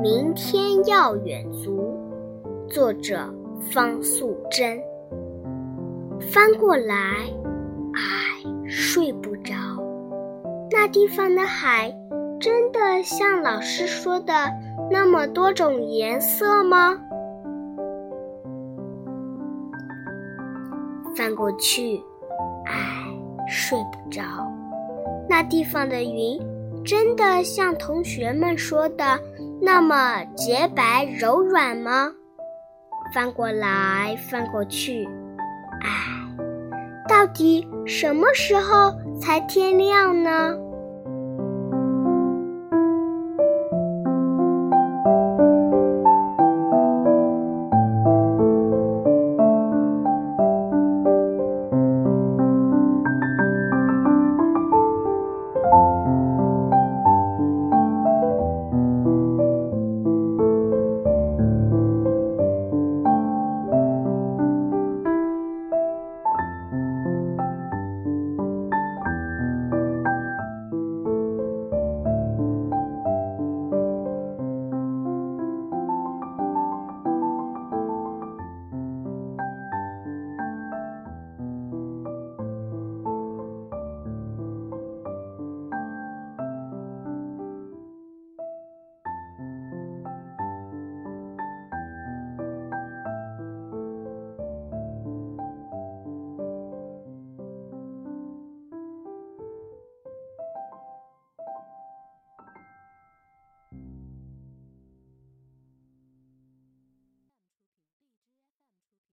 明天要远足，作者方素珍。翻过来，唉，睡不着。那地方的海，真的像老师说的那么多种颜色吗？翻过去，唉，睡不着。那地方的云真的像同学们说的那么洁白柔软吗？翻过来，翻过去。唉，到底什么时候才天亮呢？